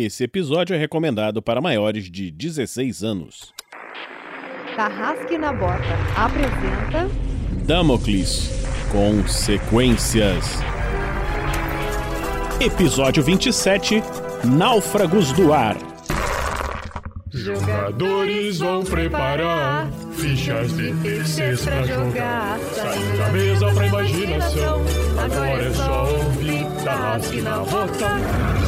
Esse episódio é recomendado para maiores de 16 anos. Tarrasque na Bota apresenta Damocles Consequências. Episódio 27 Náufragos do Ar. Jogadores vão preparar fichas de terceiros pra jogar. Saindo da mesa pra imaginação. Agora é só ouvir Tarrasque na Bota.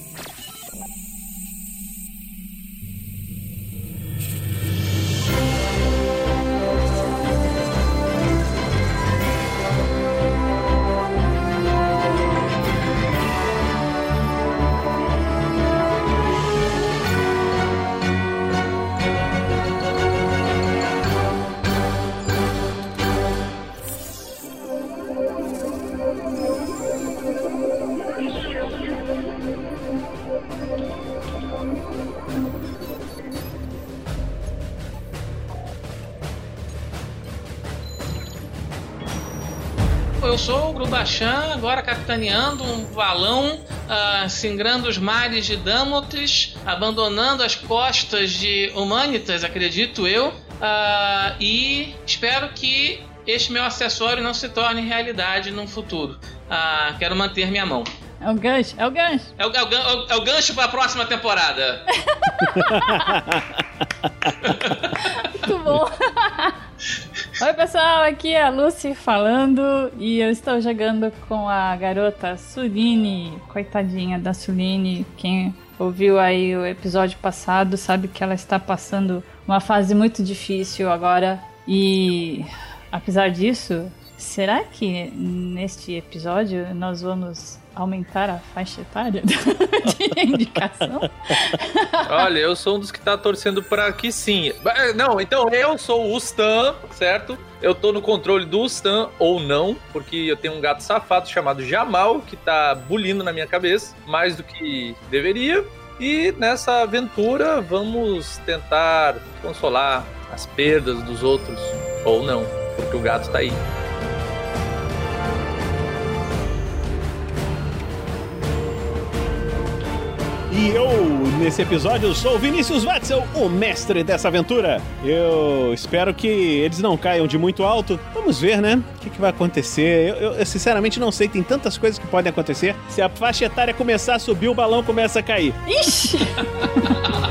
Capitaneando um balão, ah, singrando os mares de Damocles, abandonando as costas de Humanitas, acredito eu, ah, e espero que este meu acessório não se torne realidade no futuro. Ah, quero manter minha mão. É o gancho, é o gancho. É o, é o- é o gancho para a próxima temporada. Muito bom. Oi, pessoal, aqui é a Lucy falando e eu estou jogando com a garota Suline. Coitadinha da Suline. Quem ouviu aí o episódio passado sabe que ela está passando uma fase muito difícil agora e apesar disso, será que neste episódio nós vamos aumentar a faixa etária de indicação? Olha, eu sou um dos que tá torcendo pra que sim. Ba- Não, então eu sou o Stan, certo? Eu tô no controle do Stan ou não, porque eu tenho um gato safado chamado Jamal que tá bulindo na minha cabeça, mais do que deveria. E nessa aventura vamos tentar consolar as perdas dos outros ou não, porque o gato tá aí. E eu, nesse episódio, sou Vinícius Watzel, o mestre dessa aventura. Eu espero que eles não caiam de muito alto. Vamos ver, né? O que, que vai acontecer. Eu, eu- eu sinceramente não sei, tem tantas coisas que podem acontecer. Se a faixa etária começar a subir, o balão começa a cair. Ixi!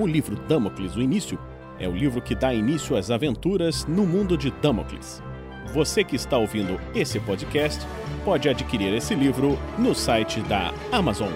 O livro Damocles, o início, é o livro que dá início às aventuras no mundo de Damocles. Você que está ouvindo esse podcast pode adquirir esse livro no site da Amazon.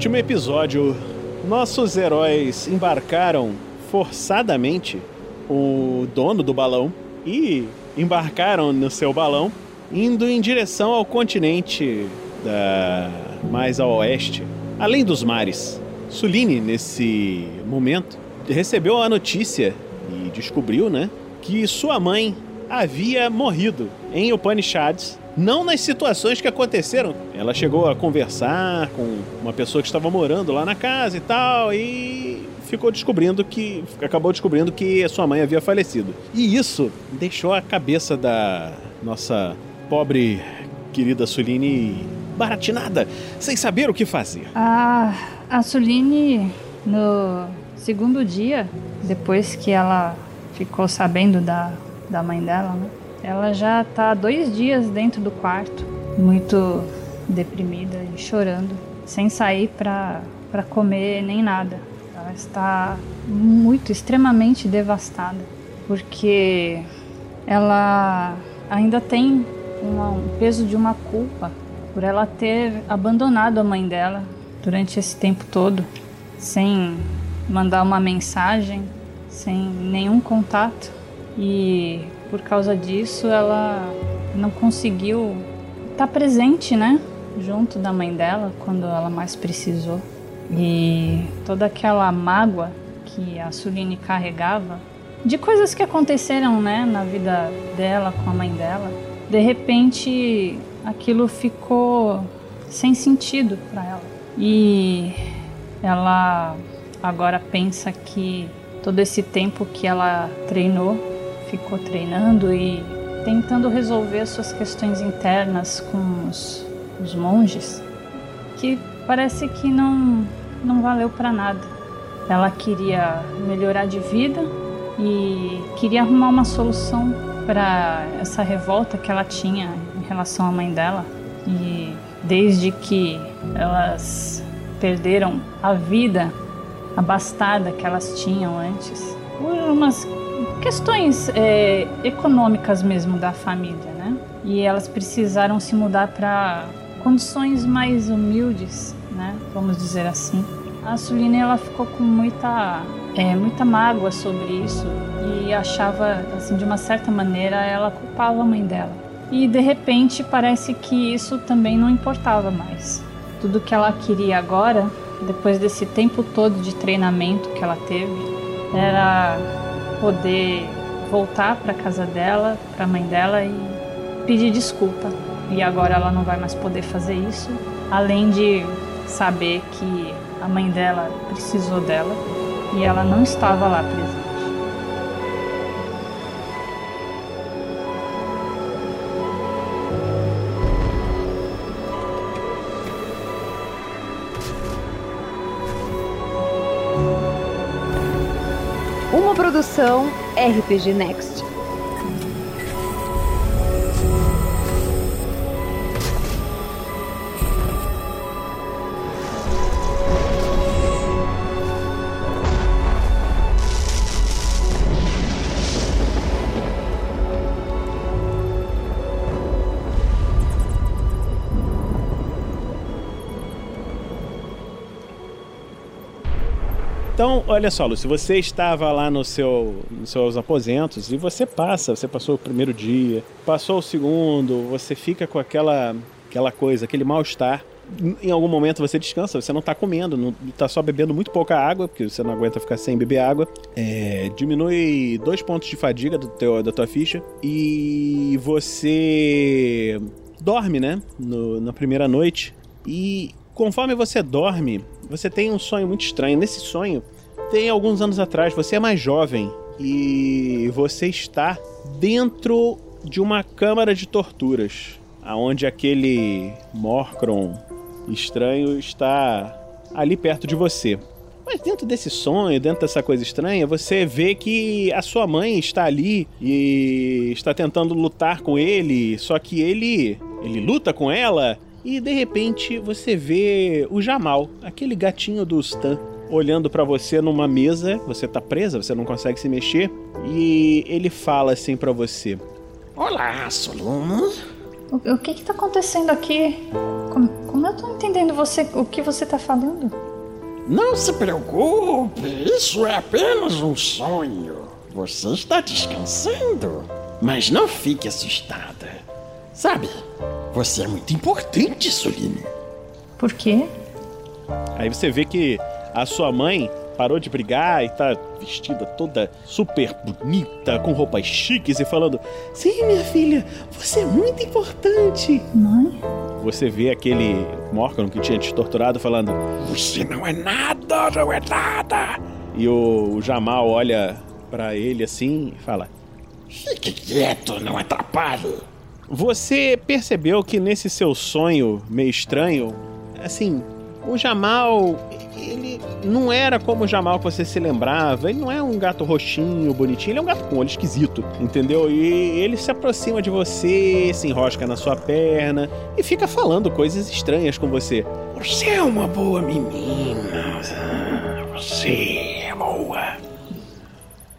Último episódio, nossos heróis embarcaram forçadamente o dono do balão e embarcaram no seu balão, indo em direção ao continente da mais ao oeste, além dos mares. Suline, nesse momento, recebeu a notícia e descobriu, né, que sua mãe havia morrido em Upanishads não nas situações que aconteceram. Ela chegou a conversar com uma pessoa que estava morando lá na casa e tal, e ficou descobrindo que. acabou descobrindo que sua mãe havia falecido. E isso deixou a cabeça da nossa pobre querida Suline baratinada, sem saber o que fazer. A, a Suline, no segundo dia, depois que ela ficou sabendo da, da mãe dela, né? Ela já tá dois dias dentro do quarto, muito deprimida e chorando, sem sair para para comer nem nada. Ela está muito, extremamente devastada, porque ela ainda tem um peso de uma culpa por ela ter abandonado a mãe dela durante esse tempo todo, sem mandar uma mensagem, sem nenhum contato. E por causa disso ela não conseguiu estar presente, né? Junto da mãe dela quando ela mais precisou. E toda aquela mágoa que a Suline carregava de coisas que aconteceram, né, na vida dela com a mãe dela, de repente aquilo ficou sem sentido para ela. E ela agora pensa que todo esse tempo que ela treinou, ficou treinando e tentando resolver suas questões internas com os, os monges, que parece que não, não valeu para nada. Ela queria melhorar de vida e queria arrumar uma solução para essa revolta que ela tinha em relação à mãe dela. E desde que elas perderam a vida abastada que elas tinham antes, por umas questões é, econômicas mesmo da família, né? E elas precisaram se mudar para condições mais humildes, né? Vamos dizer assim. A Suline ela ficou com muita é, muita mágoa sobre isso e achava assim de uma certa maneira ela culpava a mãe dela. E de repente parece que isso também não importava mais. Tudo que ela queria agora, depois desse tempo todo de treinamento que ela teve, era poder voltar para casa dela, para a mãe dela e pedir desculpa. E agora ela não vai mais poder fazer isso, além de saber que a mãe dela precisou dela e ela não estava lá presente. Produção RPG Next. Então, olha só, Lúcio, você estava lá no seu, nos seus aposentos e você passa, você passou o primeiro dia, passou o segundo, você fica com aquela, aquela coisa, aquele mal-estar. Em algum momento você descansa, você não está comendo, está só bebendo muito pouca água, porque você não aguenta ficar sem beber água. É, diminui dois pontos de fadiga do teu, da tua ficha e você dorme, né? No, na primeira noite. E conforme você dorme, você tem um sonho muito estranho. Nesse sonho, tem alguns anos atrás, você é mais jovem e você está dentro de uma câmara de torturas, aonde aquele Morcron estranho está ali perto de você. Mas dentro desse sonho, dentro dessa coisa estranha, você vê que a sua mãe está ali e está tentando lutar com ele, só que ele ele luta com ela e de repente você vê o Jamal, aquele gatinho do Stan, olhando para você numa mesa, você tá presa, você não consegue se mexer, e ele fala assim para você: Olá, Solano. O, o que que tá acontecendo aqui? Como, como eu tô entendendo você, o que você tá falando? Não se preocupe, isso é apenas um sonho. Você está descansando, mas não fique assustada. Sabe, você é muito importante, Soline. Por quê? Aí você vê que a sua mãe parou de brigar e tá vestida toda super bonita, com roupas chiques e falando: Sim, minha filha, você é muito importante. Mãe? Você vê aquele Morgan que tinha te torturado falando: Você não é nada, não é nada. E o, o Jamal olha pra ele assim e fala: Fique quieto, não atrapalhe. Você percebeu que nesse seu sonho meio estranho, assim, o Jamal, ele não era como o Jamal que você se lembrava. Ele não é um gato roxinho, bonitinho, ele é um gato com olho esquisito, entendeu? E ele se aproxima de você, se enrosca na sua perna e fica falando coisas estranhas com você. Você é uma boa menina. Você é boa.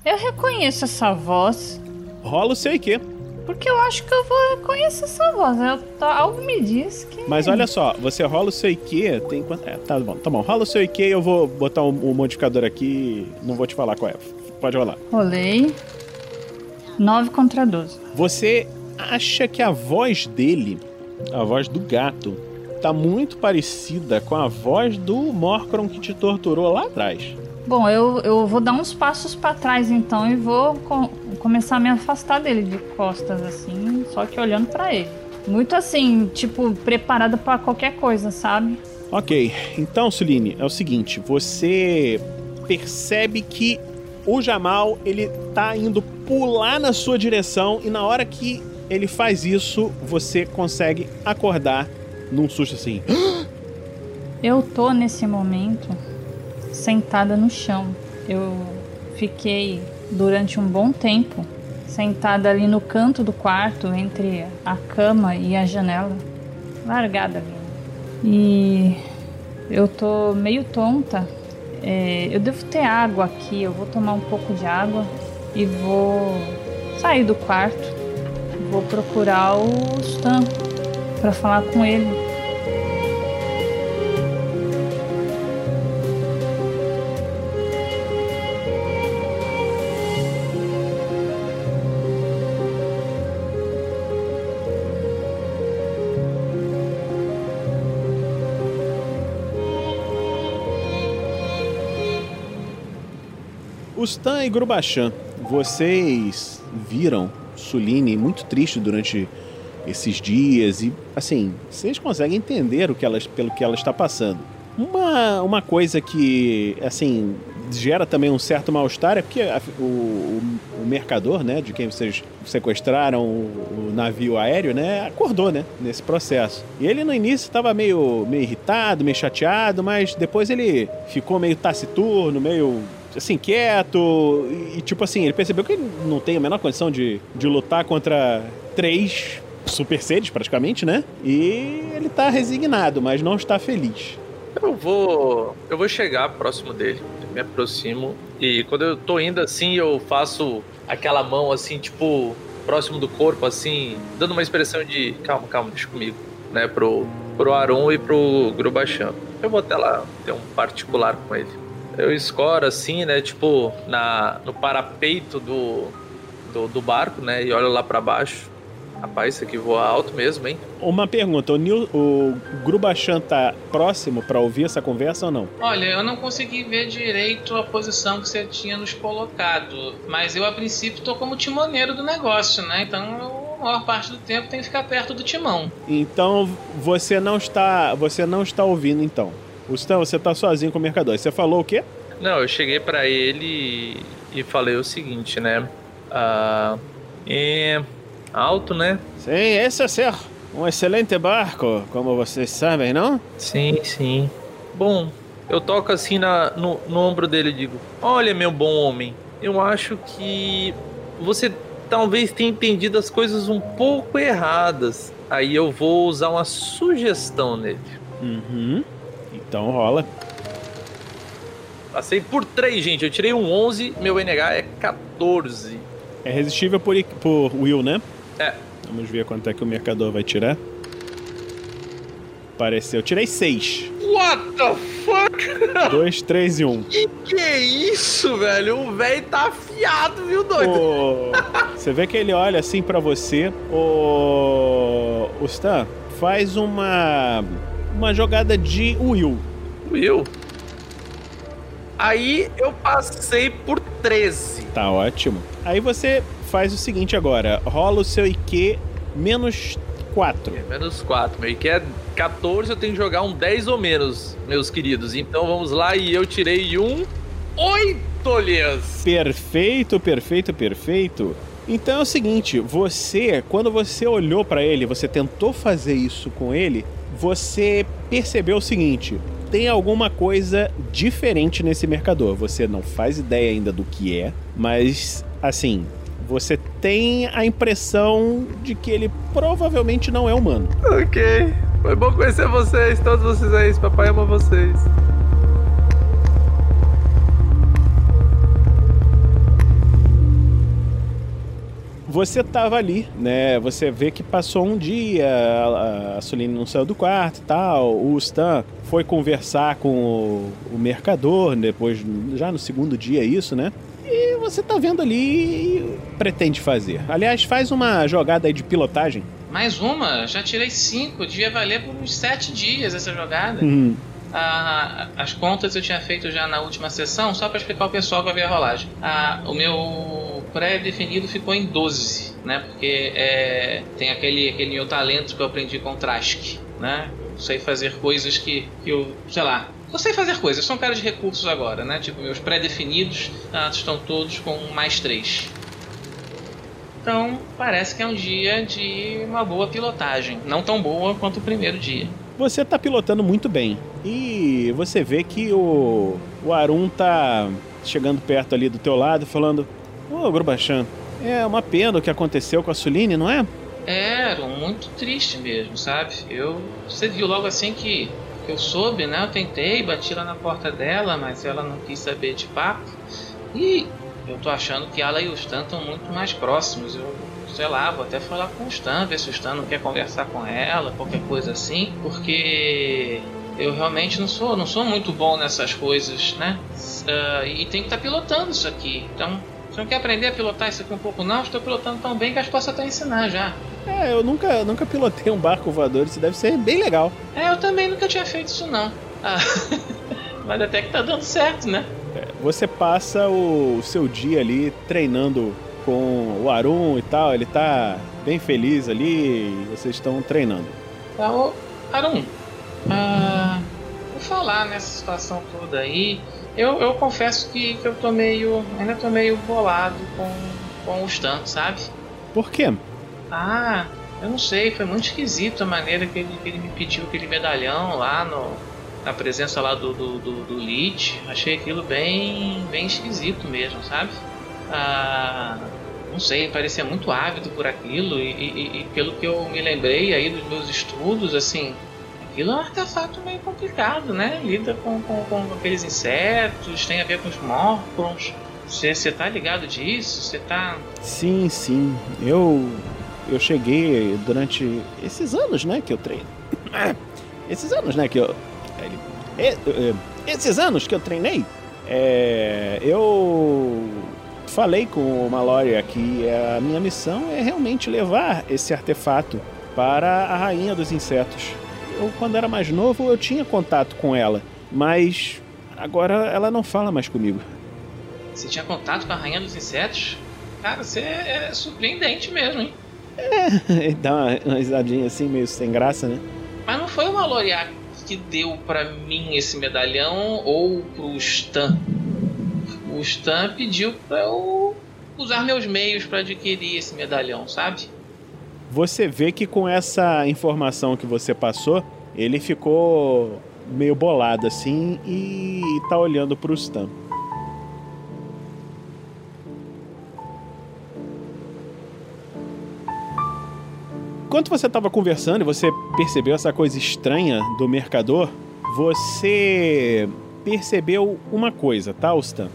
Eu reconheço essa voz. Rola o seu IQ. Porque eu acho que eu vou reconhecer essa voz. Eu, tá, algo me diz que. Mas olha só, você rola o seu IQ, tem quanto. É, tá bom, tá bom. Rola o seu IQ eu vou botar o um, um modificador aqui. Não vou te falar qual é. Pode rolar. Rolei. 9 contra 12. Você acha que a voz dele, a voz do gato, tá muito parecida com a voz do Morcron que te torturou lá atrás. Bom, eu, eu vou dar uns passos para trás então e vou começar a me afastar dele de costas assim, só que olhando para ele. Muito assim, tipo, preparada para qualquer coisa, sabe? Ok, então, Suline, é o seguinte: você percebe que o Jamal ele tá indo pular na sua direção e na hora que ele faz isso, você consegue acordar num susto assim. Eu tô nesse momento sentada no chão. Eu fiquei durante um bom tempo sentada ali no canto do quarto, entre a cama e a janela, largada ali. E eu tô meio tonta. É, eu devo ter água aqui, eu vou tomar um pouco de água e vou sair do quarto. Vou procurar o Stan para falar com ele. O Stan e Grubachan, vocês viram Suline muito triste durante esses dias e, assim, vocês conseguem entender o que ela, pelo que ela está passando. Uma, uma coisa que, assim, gera também um certo mal-estar é porque a- o, o, o mercador, né, de quem vocês sequestraram o, o navio aéreo, né, acordou, né, nesse processo. E ele no início estava meio, meio irritado, meio chateado, mas depois ele ficou meio taciturno, meio assim, quieto. E, tipo assim, ele percebeu que ele não tem a menor condição de, de lutar contra três super seres, praticamente, né? E ele tá resignado, mas não está feliz. Eu vou. Eu vou chegar próximo dele. Me aproximo. E quando eu tô indo assim, eu faço aquela mão assim, tipo, próximo do corpo, assim, dando uma expressão de calma, calma, deixa comigo, né? Pro, pro Aron e pro Grubachan. Eu vou até lá ter um particular com ele. Eu escoro assim, né? Tipo, na, no parapeito do, do, do barco, né? E olho lá pra baixo. Rapaz, isso aqui voa alto mesmo, hein? Uma pergunta: o, Nil, o Grubachan tá próximo pra ouvir essa conversa ou não? Olha, eu não consegui ver direito a posição que você tinha nos colocado, mas eu a princípio tô como timoneiro do negócio, né? Então eu, a maior parte do tempo tem que ficar perto do timão. Então você não está, você não está ouvindo então. O Stan, você tá sozinho com o mercador. Você falou o quê? Não, eu cheguei pra ele e falei o seguinte, né? Ah, é alto, né? Sim, esse é ser um excelente barco, como vocês sabem, não? Sim, sim. Bom, eu toco assim na, no, no ombro dele e digo: Olha, meu bom homem, eu acho que você talvez tenha entendido as coisas um pouco erradas. Aí eu vou usar uma sugestão nele. Uhum. Então rola. Passei por 3, gente. Eu tirei um 11, meu NH é 14. É resistível por, por Will, né? É. Vamos ver quanto é que o mercador vai tirar. Pareceu. Eu tirei 6. What the fuck? 2, 3 e 1. Que que é isso, velho? O velho tá afiado, viu, doido? O... Você vê que ele olha assim pra você. O... o Stan faz uma. Uma jogada de Will. Will? Aí eu passei por 13. Tá ótimo. Aí você faz o seguinte agora: rola o seu IQ menos 4. É, menos 4. Meu IQ é 14, eu tenho que jogar um 10 ou menos, meus queridos. Então vamos lá e eu tirei um 8, Lias. Perfeito, perfeito, perfeito. Então é o seguinte, você, quando você olhou pra ele, você tentou fazer isso com ele, você percebeu o seguinte: tem alguma coisa diferente nesse mercador. Você não faz ideia ainda do que é, mas assim, você tem a impressão de que ele provavelmente não é humano. Ok. Foi bom conhecer vocês, todos vocês aí. Papai ama vocês. Você tava ali, né? Você vê que passou um dia, a, a Suline não saiu do quarto e tal. O Stan foi conversar com o, o mercador, depois, já no segundo dia, isso, né? E você tá vendo ali e pretende fazer. Aliás, faz uma jogada aí de pilotagem. Mais uma? Já tirei cinco. Devia valer por uns sete dias essa jogada. Ah, as contas eu tinha feito já na última sessão, só para explicar o pessoal que vai ver a rolagem. Ah, o meu pré-definido ficou em 12, né? Porque é, tem aquele, aquele meu talento que eu aprendi com o Trask, né? Eu sei fazer coisas que, que eu, sei lá, eu sei fazer coisas, sou um cara de recursos agora, né? Tipo, meus pré-definidos ah, estão todos com mais 3. Então, parece que é um dia de uma boa pilotagem. Não tão boa quanto o primeiro dia. Você tá pilotando muito bem. E você vê que o, o Arun tá chegando perto ali do teu lado, falando: Ô, oh, Grubachan, é uma pena o que aconteceu com a Suline, não é? É, muito triste mesmo, sabe? Eu. Você viu logo assim que, que eu soube, né? Eu tentei, bati lá na porta dela, mas ela não quis saber de papo. E eu tô achando que ela e o Stan estão muito mais próximos. Eu, sei lá, vou até falar com o Stan, ver se o Stan não quer conversar com ela, qualquer coisa assim, porque eu realmente não sou, não sou muito bom nessas coisas, né? Uh, e tenho que estar tá pilotando isso aqui. Então, não quer aprender a pilotar isso aqui um pouco não? Estou pilotando tão bem que acho que posso até ensinar já. É, eu nunca, nunca pilotei um barco voador, isso deve ser bem legal. É, eu também nunca tinha feito isso não. Ah, mas até que tá dando certo, né? É, você passa o seu dia ali treinando com o Arun e tal, ele tá bem feliz ali vocês estão treinando. Tá, ô, Arun, ah, vou falar nessa situação toda aí. Eu, eu confesso que, que eu tô meio. ainda tô meio bolado com, com o Stan, sabe? Por quê? Ah, eu não sei, foi muito esquisito a maneira que ele, que ele me pediu aquele medalhão lá no, na presença lá do, do, do, do Lich. Achei aquilo bem, bem esquisito mesmo, sabe? Ah, não sei, parecia muito ávido por aquilo e, e, e, pelo que eu me lembrei aí dos meus estudos, assim, aquilo é um artefato meio complicado, né? Lida com, com, com aqueles insetos, tem a ver com os morcons. Você tá ligado disso? Você tá. Sim, sim. Eu. Eu cheguei durante esses anos, né, que eu treino. Esses anos, né, que eu. Esses anos que eu treinei, é, eu falei com o Mallory que a minha missão é realmente levar esse artefato para a rainha dos insetos. Eu, quando era mais novo, eu tinha contato com ela, mas agora ela não fala mais comigo. Você tinha contato com a rainha dos insetos? Cara, você é surpreendente mesmo, hein? É, dá uma, uma risadinha assim, meio sem graça, né? Mas não foi o Mallory que deu para mim esse medalhão ou pro Stan? o Stan pediu para eu usar meus meios para adquirir esse medalhão, sabe? Você vê que com essa informação que você passou, ele ficou meio bolado assim e tá olhando pro Stan. Enquanto você estava conversando e você percebeu essa coisa estranha do mercador, você percebeu uma coisa, tá, Stan?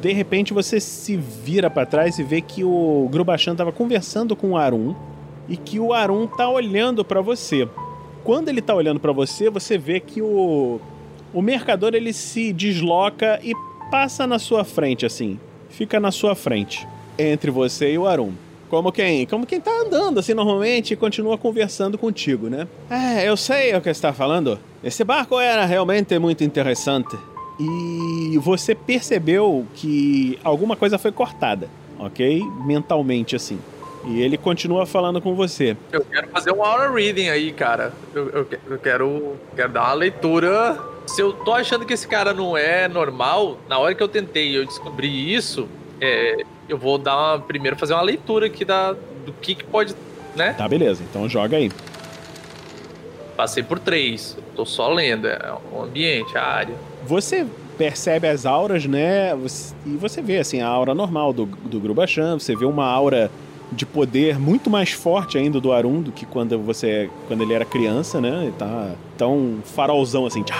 de repente você se vira para trás e vê que o Grubachan estava conversando com o Arun e que o Arun tá olhando para você. Quando ele tá olhando para você, você vê que o o mercador ele se desloca e passa na sua frente assim, fica na sua frente, entre você e o Arun. Como quem? Como quem tá andando assim normalmente e continua conversando contigo, né? É, eu sei o que está falando. Esse barco era realmente muito interessante. e você percebeu que alguma coisa foi cortada, ok? Mentalmente, assim. E ele continua falando com você. Eu quero fazer um aura reading aí, cara. Eu, eu, eu quero, quero dar uma leitura. Se eu tô achando que esse cara não é normal, na hora que eu tentei e eu descobri isso, é, eu vou dar uma, primeiro fazer uma leitura aqui da, do que, que pode, né? Tá, beleza. Então joga aí. Passei por três. Tô só lendo. É o ambiente, a área. Você percebe as auras, né? E você vê, assim, a aura normal do, do Grubachan. Você vê uma aura de poder muito mais forte ainda do Arun do que quando você quando ele era criança, né? Ele tá tão farolzão assim. tchá.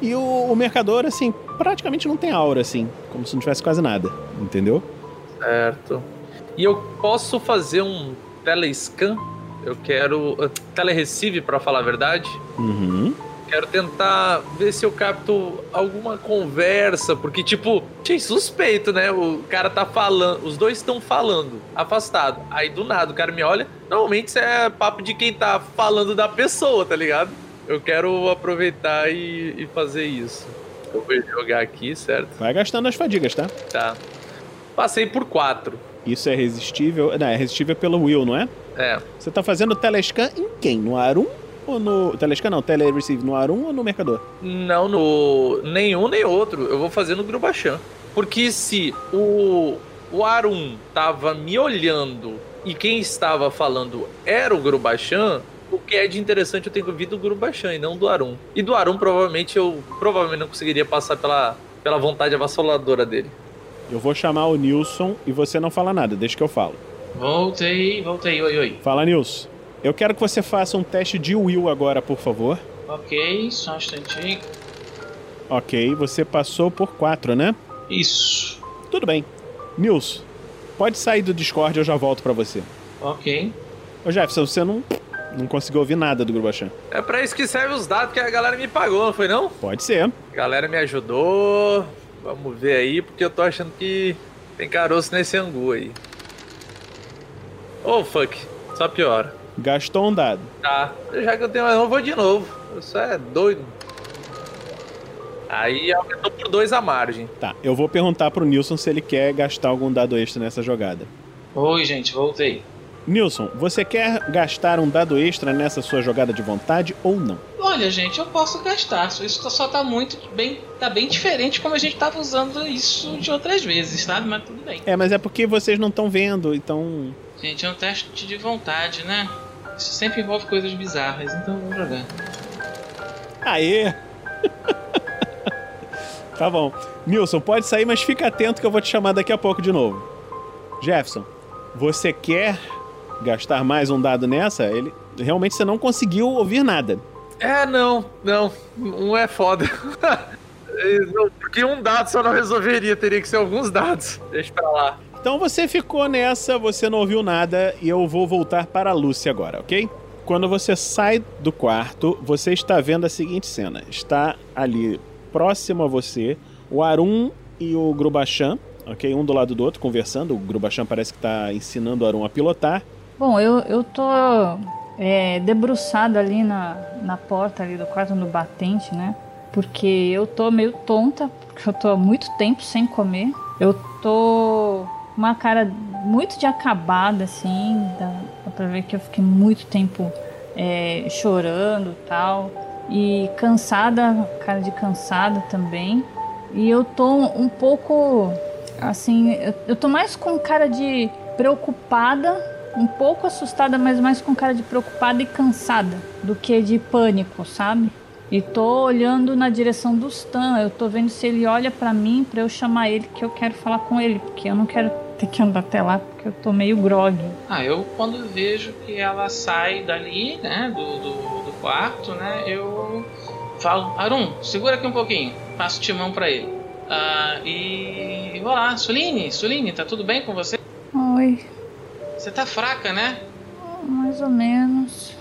E o, o mercador, assim, praticamente não tem aura, assim, como se não tivesse quase nada, entendeu? Certo. E eu posso fazer um telescan? Eu quero. Uh, telerecive, pra falar a verdade. Uhum. Quero tentar ver se eu capto alguma conversa, porque, tipo, achei suspeito, né? O cara tá falando, os dois estão falando, afastado. Aí do nada o cara me olha. Normalmente isso é papo de quem tá falando da pessoa, tá ligado? Eu quero aproveitar e, e fazer isso. Eu vou jogar aqui, certo? Vai gastando as fadigas, tá? Tá. Passei por quatro. Isso é resistível. Não, é resistível pelo Will, não é? É. Você tá fazendo telescan em quem? No Arun ou no. Telescan não, telereceive no Arun ou no mercador? Não, no nenhum nem outro. Eu vou fazer no Grubachan. Porque se o, o Arun tava me olhando e quem estava falando era o Grubachan, o que é de interessante eu tenho que ouvir do Grubachan e não do Arun. E do Arun provavelmente eu provavelmente não conseguiria passar pela, pela vontade avassaladora dele. Eu vou chamar o Nilson e você não fala nada, deixa que eu falo. Voltei, voltei, oi, oi. Fala, Nilson. Eu quero que você faça um teste de Will agora, por favor. Ok, só um instantinho. Ok, você passou por 4, né? Isso. Tudo bem. Nilson, pode sair do Discord, eu já volto pra você. Ok. Ô Jefferson, você não, não conseguiu ouvir nada do Grubachan. É pra isso que serve os dados que a galera me pagou, não foi não? Pode ser. A galera me ajudou. Vamos ver aí, porque eu tô achando que tem caroço nesse angu aí. Oh, fuck. Só piora. Gastou um dado. Tá. Já que eu tenho mais um, eu vou de novo. Isso é doido. Aí aumentou por dois a margem. Tá, eu vou perguntar pro Nilson se ele quer gastar algum dado extra nessa jogada. Oi, gente, voltei. Nilson, você quer gastar um dado extra nessa sua jogada de vontade ou não? Olha, gente, eu posso gastar. Isso só tá muito bem. tá bem diferente como a gente tava usando isso de outras vezes, sabe? Mas tudo bem. É, mas é porque vocês não estão vendo, então. Gente, é um teste de vontade, né? Isso sempre envolve coisas bizarras, então eu vou jogar. Aê! tá bom. Nilson, pode sair, mas fica atento que eu vou te chamar daqui a pouco de novo. Jefferson, você quer gastar mais um dado nessa? Ele realmente você não conseguiu ouvir nada. É, não, não. Um é foda. Porque um dado só não resolveria, teria que ser alguns dados. Deixa pra lá. Então você ficou nessa, você não ouviu nada e eu vou voltar para a Lúcia agora, ok? Quando você sai do quarto, você está vendo a seguinte cena. Está ali próximo a você o Arun e o Grubachan, ok? Um do lado do outro, conversando. O Grubachan parece que está ensinando o Arun a pilotar. Bom, eu, eu tô é, debruçado ali na, na porta ali do quarto, no batente, né? Porque eu tô meio tonta, porque eu tô há muito tempo sem comer. Eu tô uma cara muito de acabada, assim. Dá, dá pra ver que eu fiquei muito tempo é, chorando tal. E cansada, cara de cansada também. E eu tô um pouco assim, eu, eu tô mais com cara de preocupada, um pouco assustada, mas mais com cara de preocupada e cansada do que de pânico, sabe? E tô olhando na direção do Stan, eu tô vendo se ele olha pra mim pra eu chamar ele que eu quero falar com ele, porque eu não quero ter que andar até lá porque eu tô meio grog. Ah, eu quando vejo que ela sai dali, né, do, do, do quarto, né, eu falo, Arun, segura aqui um pouquinho, passo o timão pra ele. Ah, e vou lá, Suline, Suline, tá tudo bem com você? Oi, Você tá fraca, né? mais ou menos.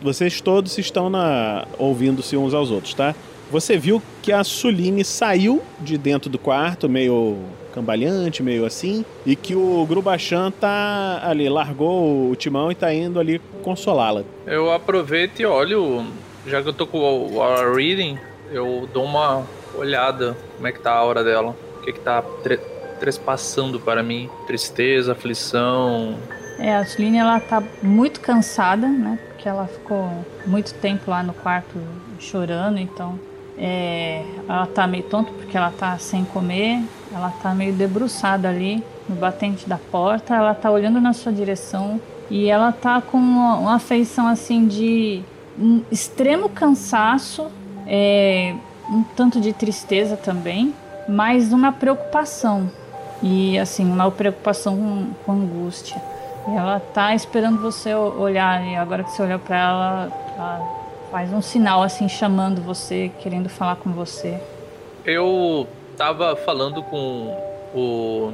Vocês todos estão na ouvindo-se uns aos outros, tá? Você viu que a Suline saiu de dentro do quarto, meio cambalhante, meio assim, e que o Grubachan tá ali, largou o timão e tá indo ali consolá-la. Eu aproveito e olho, já que eu tô com o, Reading, eu dou uma olhada como é que tá a aura dela. O que que tá tre- trespassando para mim? Tristeza, aflição. É, a Suline ela tá muito cansada, né? Porque ela ficou muito tempo lá no quarto chorando, então é, ela tá meio tonta porque ela tá sem comer, ela tá meio debruçada ali no batente da porta, ela tá olhando na sua direção e ela tá com uma, uma afeição assim de um extremo cansaço, é, um tanto de tristeza também, mas uma preocupação. E assim, uma preocupação com, com angústia. E ela tá esperando você olhar, e agora que você olhou pra ela, ela faz um sinal assim, chamando você, querendo falar com você. Eu tava falando com o,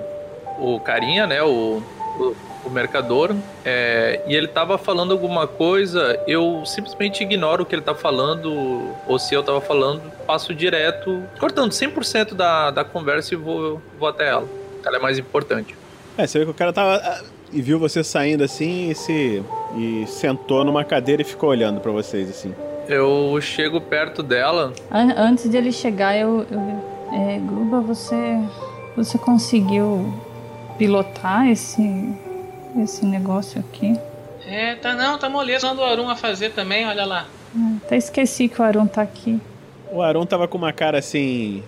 o carinha, né? O, o, o mercador. é, e ele tava falando alguma coisa. Eu simplesmente ignoro o que ele tá falando. Ou se eu tava falando, passo direto, cortando 100% da, da conversa e vou, vou até ela. Ela é mais importante. É, você vê que o cara tava. E viu você saindo assim e se. E sentou numa cadeira e ficou olhando pra vocês assim. Eu chego perto dela. An- antes de ele chegar, eu. eu é, Gruba, você. Você conseguiu pilotar esse. esse negócio aqui? É, tá não, tá moleza. O Arum a fazer também, olha lá. Até esqueci que o Arun tá aqui. O Aron tava com uma cara assim.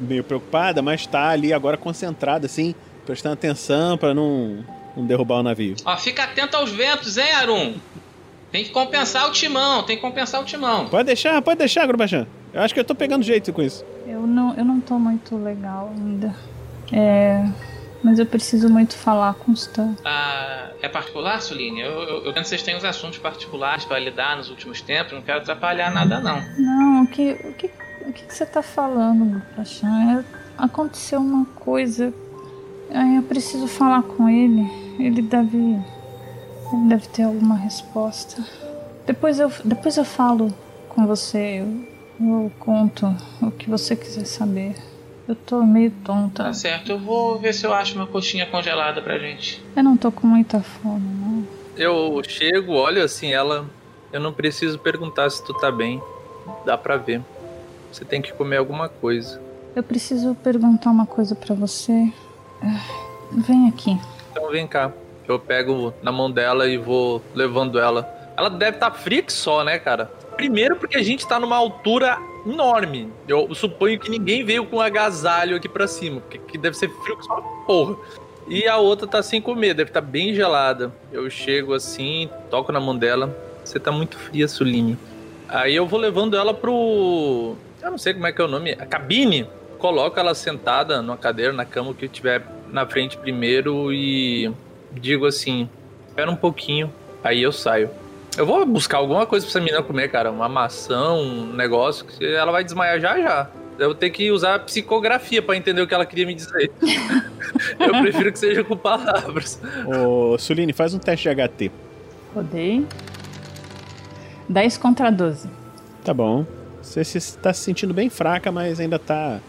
meio preocupada, mas tá ali agora concentrado assim, prestando atenção pra não, não derrubar o navio. Ó, fica atento aos ventos, hein, Arum? Tem que compensar o timão, tem que compensar o timão. Pode deixar, pode deixar, Grubachan. Eu acho que eu tô pegando jeito com isso. Eu não, eu não tô muito legal ainda. É. Mas eu preciso muito falar com o Stan. Ah, é particular, Suline? Eu, eu, eu que vocês têm uns assuntos particulares pra lidar nos últimos tempos, não quero atrapalhar nada, não. Não, o que, o que, o que que você tá falando, Pachan? É, Aconteceu uma coisa. Aí eu preciso falar com ele. Ele deve. Ele deve ter alguma resposta. Depois eu, depois eu falo com você. Eu, eu conto o que você quiser saber. Eu tô meio tonta. Tá certo, eu vou ver se eu acho uma coxinha congelada pra gente. Eu não tô com muita fome, não. Eu chego, olho assim, ela. Eu não preciso perguntar se tu tá bem. Dá pra ver. Você tem que comer alguma coisa. Eu preciso perguntar uma coisa pra você. Vem aqui. Então vem cá. Eu pego na mão dela e vou levando ela. Ela deve estar fria que só, né, cara? Primeiro porque a gente tá numa altura enorme. Eu suponho que ninguém veio com agasalho aqui pra cima, porque que deve ser frio que só porra. E a outra tá sem comer, deve estar bem gelada. Eu chego assim, toco na mão dela. Você tá muito fria, Suline. Aí eu vou levando ela pro. Eu não sei como é que é o nome. A cabine. Coloco ela sentada numa cadeira, na cama, o que eu tiver na frente primeiro e digo assim: espera um pouquinho, aí eu saio. Eu vou buscar alguma coisa pra essa menina comer, cara. Uma maçã, um negócio, que ela vai desmaiar já já. Eu vou ter que usar psicografia pra entender o que ela queria me dizer. eu prefiro que seja com palavras. Ô, Suline, faz um teste de HT. Rodei. 10 contra 12. Tá bom. Você se, tá se sentindo bem fraca, mas ainda tá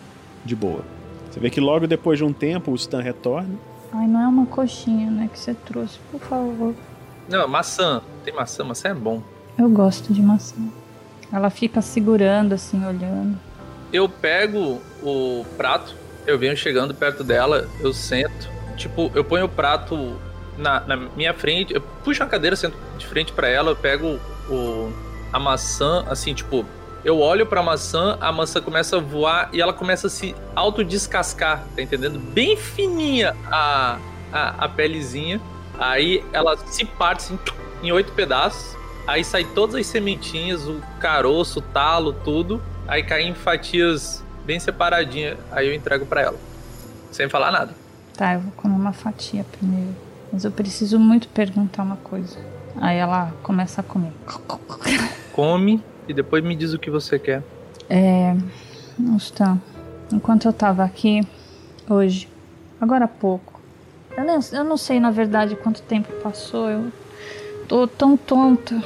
de boa. Você vê que logo depois de um tempo o Stan retorna. Ai, não é uma coxinha, né, que você trouxe, por favor. Não, maçã. Tem maçã, maçã é bom. Eu gosto de maçã. Ela fica segurando, assim, olhando. Eu pego o prato, eu venho chegando perto dela, eu sento. Tipo, eu ponho o prato na, na minha frente, eu puxo a cadeira, sento de frente pra ela, eu pego o, a maçã, assim, tipo, eu olho pra maçã, a maçã começa a voar e ela começa a se autodescascar, tá entendendo? Bem fininha a, a, a pelezinha. Aí ela se parte assim, em oito pedaços. Aí sai todas as sementinhas, o caroço, o talo, tudo. Aí cai em fatias bem separadinhas. Aí eu entrego pra ela. Sem falar nada. Tá, eu vou comer uma fatia primeiro. Mas eu preciso muito perguntar uma coisa. Aí ela começa a comer. Come e depois me diz o que você quer. É. Stan, enquanto eu tava aqui, hoje, agora há pouco, eu não, eu não sei na verdade quanto tempo passou, eu tô tão tonta.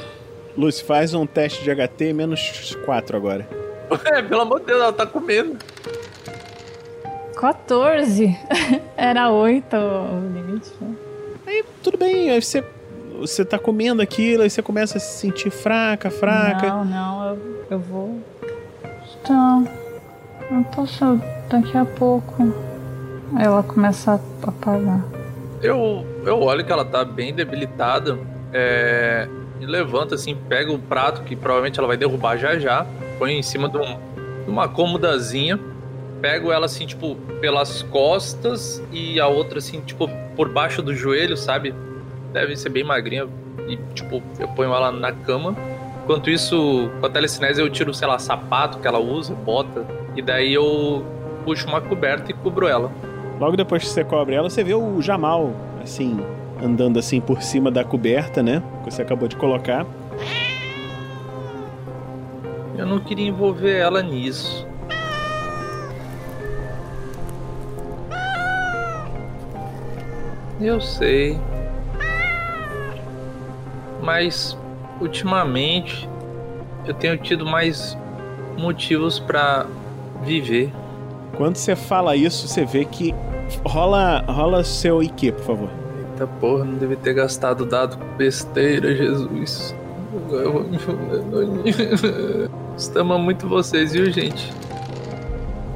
Lucy, faz um teste de HT menos 4 agora. É, pelo amor de Deus, ela tá comendo. 14? Era 8 o limite, né? Aí tudo bem, aí você, você tá comendo aquilo, aí você começa a se sentir fraca, fraca. Não, não, eu, eu vou. Então. Eu posso daqui a pouco. Ela começa a apagar. Eu, eu olho que ela tá bem debilitada. É, e levanta assim, pega o prato que provavelmente ela vai derrubar já já. Põe em cima de, um, de uma cômodazinha. Pego ela assim, tipo, pelas costas e a outra assim, tipo, por baixo do joelho, sabe? Deve ser bem magrinha. E, tipo, eu ponho ela na cama. Enquanto isso, com a telecinese eu tiro, sei lá, sapato que ela usa, bota. E daí eu puxo uma coberta e cubro ela. Logo depois que você cobre ela, você vê o Jamal, assim, andando assim por cima da coberta, né? Que você acabou de colocar. Eu não queria envolver ela nisso. Eu sei. Mas ultimamente eu tenho tido mais motivos pra viver. Quando você fala isso, você vê que rola, rola seu IQ, por favor. Eita porra, não deve ter gastado dado besteira, Jesus. Estamos muito vocês, viu, gente?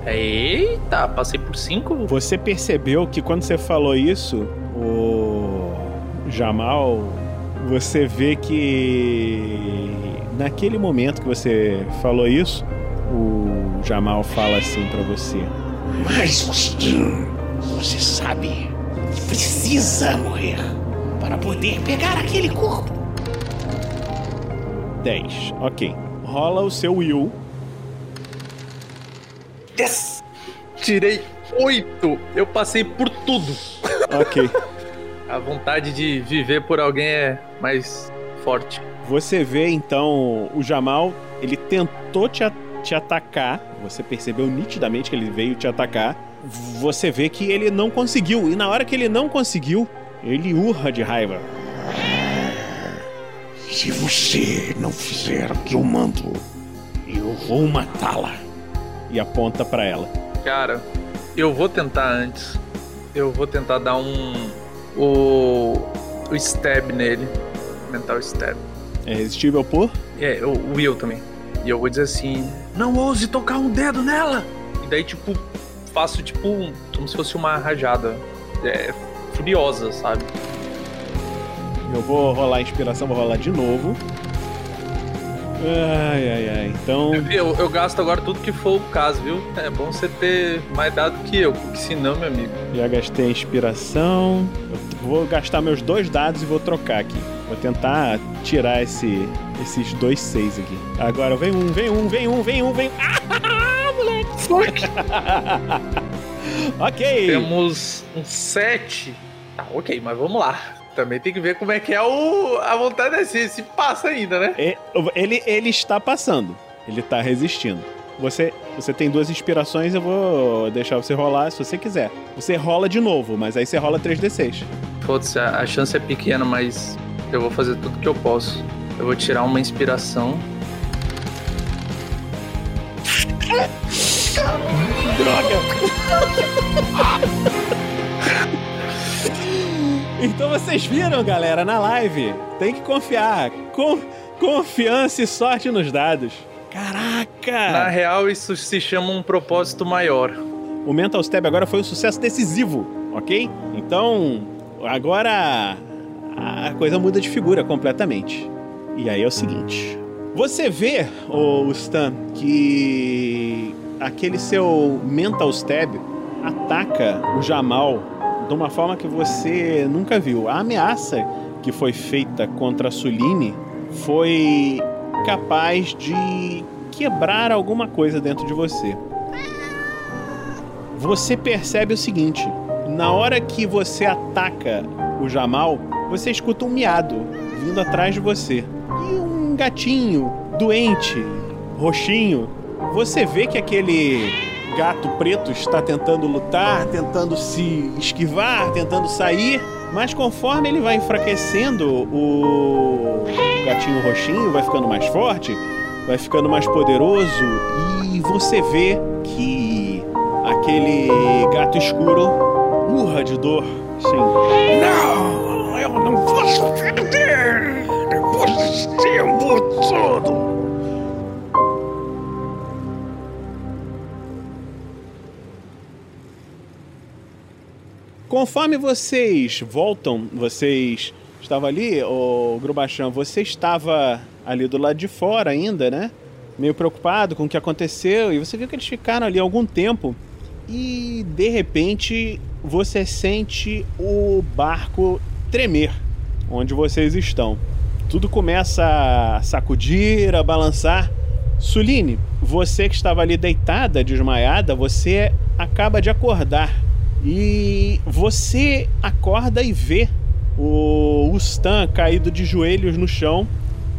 Eita, passei por cinco? Você percebeu que quando você falou isso, o Jamal, você vê que naquele momento que você falou isso, o Jamal fala assim pra você. Mas, Austin, você sabe, precisa morrer para poder pegar aquele corpo. 10. Ok. Rola o seu Will. Yes! Tirei oito! Eu passei por tudo. Ok. A vontade de viver por alguém é mais forte. Você vê então o Jamal, ele tentou te, a- te atacar. Você percebeu nitidamente que ele veio te atacar. Você vê que ele não conseguiu. E na hora que ele não conseguiu, ele urra de raiva. Se você não fizer o que eu mando, eu vou matá-la. E aponta pra ela. Cara, eu vou tentar antes. Eu vou tentar dar um. O. O stab nele. Mental stab. É resistível por? É, o Will também. E eu vou dizer assim: Não ouse tocar um dedo nela! E daí, tipo, faço tipo um- como se fosse uma rajada. É, furiosa, sabe? Eu vou rolar a inspiração, vou rolar de novo. Ai, ai, ai. Então. Eu, eu gasto agora tudo que for o caso, viu? É bom você ter mais dado que eu, porque senão, meu amigo. Já gastei a inspiração. Eu vou gastar meus dois dados e vou trocar aqui. Vou tentar tirar esse, esses dois seis aqui. Agora vem um, vem um, vem um, vem um, vem um. Ah, moleque! ok. Temos um 7. Tá, ok, mas vamos lá. Também tem que ver como é que é o, a vontade desse, se passa ainda, né? É, Ele, ele está passando. Ele está resistindo. Você, você tem duas inspirações, eu vou deixar você rolar se você quiser. Você rola de novo, mas aí você rola 3d6. Foda-se, a, a chance é pequena, mas eu vou fazer tudo que eu posso. Eu vou tirar uma inspiração. Então vocês viram, galera, na live. Tem que confiar. Com, confiança e sorte nos dados. Na Caraca! real, isso se chama um propósito maior. O Mental Stab agora foi um sucesso decisivo, ok? Então, agora a coisa muda de figura completamente. E aí é o seguinte: você vê, o Stan, que aquele seu Mental Stab ataca o Jamal de uma forma que você nunca viu. A ameaça que foi feita contra a Suline foi capaz de quebrar alguma coisa dentro de você. Você percebe o seguinte: na hora que você ataca o Jamal, você escuta um miado vindo atrás de você. E um gatinho doente, roxinho. Você vê que aquele gato preto está tentando lutar, tentando se esquivar, tentando sair. Mas conforme ele vai enfraquecendo, o gatinho roxinho vai ficando mais forte, vai ficando mais poderoso e você vê que aquele gato escuro urra de dor. Sim. Não, Conforme vocês voltam, vocês estavam ali, o Grubachan, você estava ali do lado de fora ainda, né? Meio preocupado com o que aconteceu, e você viu que eles ficaram ali algum tempo. E de repente você sente o barco tremer onde vocês estão. Tudo começa a sacudir, a balançar. Suline, você que estava ali deitada, desmaiada, você acaba de acordar. E você acorda e vê o Stan caído de joelhos no chão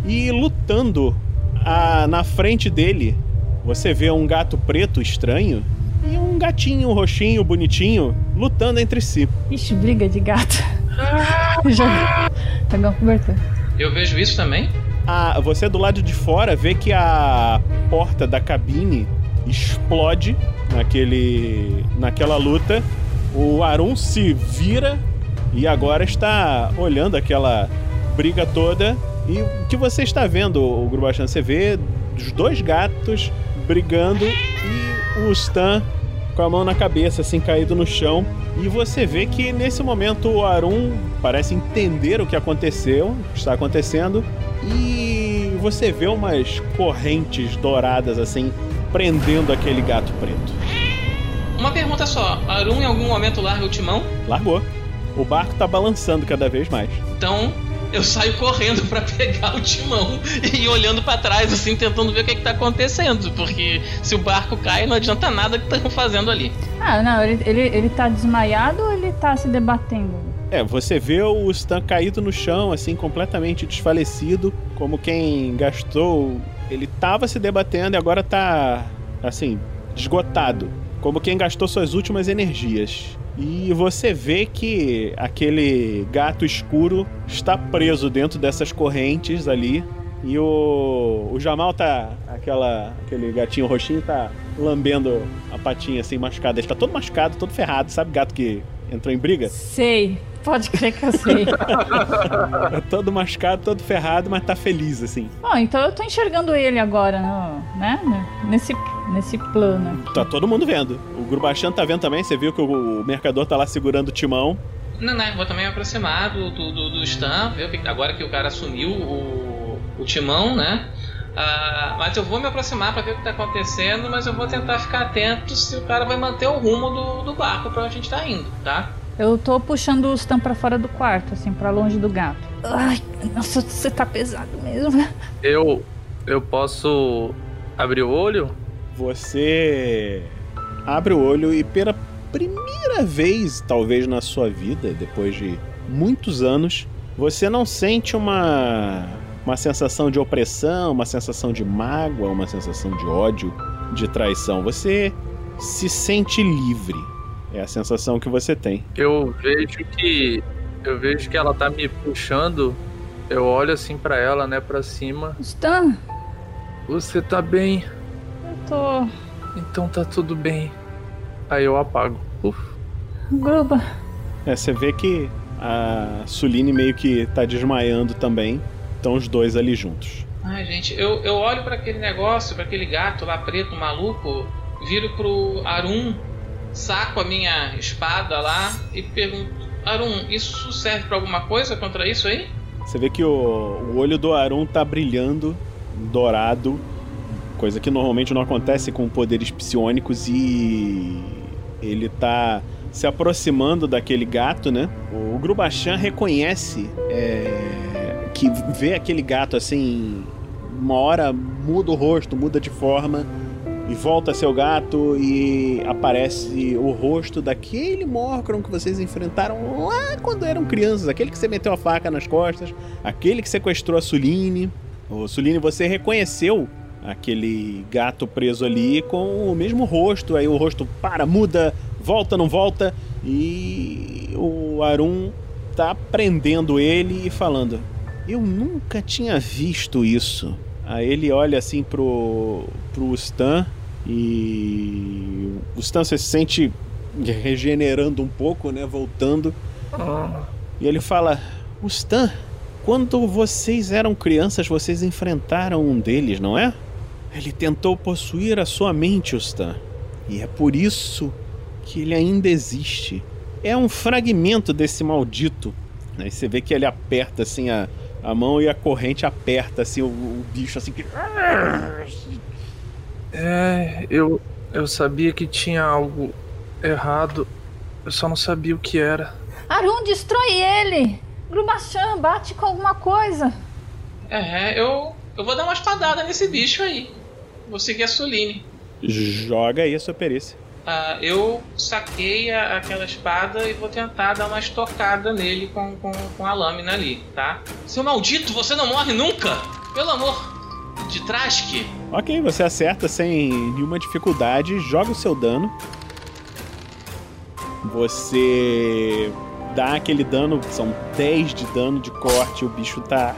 e lutando a, na frente dele. Você vê um gato preto estranho e um gatinho roxinho bonitinho lutando entre si. Ixi, briga de gato. Já pegar um cobertor. Eu vejo isso também? Ah, você do lado de fora vê que a porta da cabine explode naquele, naquela luta. O Arun se vira e agora está olhando aquela briga toda. E o que você está vendo, o Grubachan? Você vê os dois gatos brigando e o Stan com a mão na cabeça, assim, caído no chão. E você vê que nesse momento o Arun parece entender o que aconteceu, o que está acontecendo. E você vê umas correntes douradas, assim, prendendo aquele gato preto. Uma pergunta só: Arun em algum momento larga o timão? Largou. O barco tá balançando cada vez mais. Então eu saio correndo para pegar o timão e olhando para trás, assim, tentando ver o que, que tá acontecendo. Porque se o barco cai, não adianta nada que estão fazendo ali. Ah, não, ele, ele, ele tá desmaiado ou ele tá se debatendo? É, você vê o Stan caído no chão, assim, completamente desfalecido, como quem gastou. Ele tava se debatendo e agora tá, assim, esgotado. Como quem gastou suas últimas energias. E você vê que aquele gato escuro está preso dentro dessas correntes ali. E o, o Jamal tá. Aquela, aquele gatinho roxinho tá lambendo a patinha assim, machucada. Ele tá todo machucado, todo ferrado. Sabe gato que entrou em briga? Sei. Pode crer que eu sei. é todo machucado, todo ferrado, mas tá feliz, assim. Bom, então eu tô enxergando ele agora, no, né? Nesse, nesse plano. Tá todo mundo vendo. O Grubachan tá vendo também, você viu que o, o mercador tá lá segurando o timão. Não, não, vou também me aproximar do, do, do, do Stan, ver que, agora que o cara assumiu o, o timão, né? Uh, mas eu vou me aproximar para ver o que tá acontecendo, mas eu vou tentar ficar atento se o cara vai manter o rumo do, do barco pra onde a gente tá indo, tá? Eu tô puxando o Stan pra fora do quarto, assim, pra longe do gato. Ai, nossa, você tá pesado mesmo. Eu. Eu posso abrir o olho? Você abre o olho e pela primeira vez, talvez na sua vida, depois de muitos anos, você não sente uma uma sensação de opressão, uma sensação de mágoa, uma sensação de ódio, de traição. Você se sente livre. É a sensação que você tem. Eu vejo que eu vejo que ela tá me puxando. Eu olho assim para ela, né, para cima. Stan, você tá bem? Eu tô. Então tá tudo bem. Aí eu apago. Uf. Gruba. É, você vê que a Suline meio que tá desmaiando também. Estão os dois ali juntos. Ai, gente, eu, eu olho para aquele negócio, para aquele gato lá preto maluco, viro pro Arum saco a minha espada lá e pergunto: Arun, isso serve para alguma coisa contra isso aí? Você vê que o, o olho do Arun tá brilhando, dourado, coisa que normalmente não acontece com poderes psionicos e ele tá se aproximando daquele gato, né? O Grubachan reconhece é, que vê aquele gato assim, uma hora muda o rosto, muda de forma e volta seu gato e aparece o rosto daquele Morcron que vocês enfrentaram lá quando eram crianças, aquele que você meteu a faca nas costas, aquele que sequestrou a Suline. O Suline, você reconheceu aquele gato preso ali com o mesmo rosto, aí o rosto para, muda, volta, não volta e o Arun tá prendendo ele e falando: "Eu nunca tinha visto isso". Aí ele olha assim pro pro Stan e o Stan se sente regenerando um pouco, né? Voltando. E ele fala: O Stan, quando vocês eram crianças, vocês enfrentaram um deles, não é? Ele tentou possuir a sua mente, Stan. E é por isso que ele ainda existe. é um fragmento desse maldito. Aí você vê que ele aperta assim a, a mão e a corrente aperta assim o, o bicho assim que. É, eu, eu sabia que tinha algo errado, eu só não sabia o que era. Arun, destrói ele! Grubachan, bate com alguma coisa. É, eu, eu vou dar uma espadada nesse bicho aí. Vou seguir a Suline. Joga aí a sua perícia. Ah, eu saquei a- aquela espada e vou tentar dar uma estocada nele com, com, com a lâmina ali, tá? Seu maldito, você não morre nunca! Pelo amor de Trask! Ok, você acerta sem nenhuma dificuldade, joga o seu dano. Você dá aquele dano, são 10 de dano de corte, o bicho tá.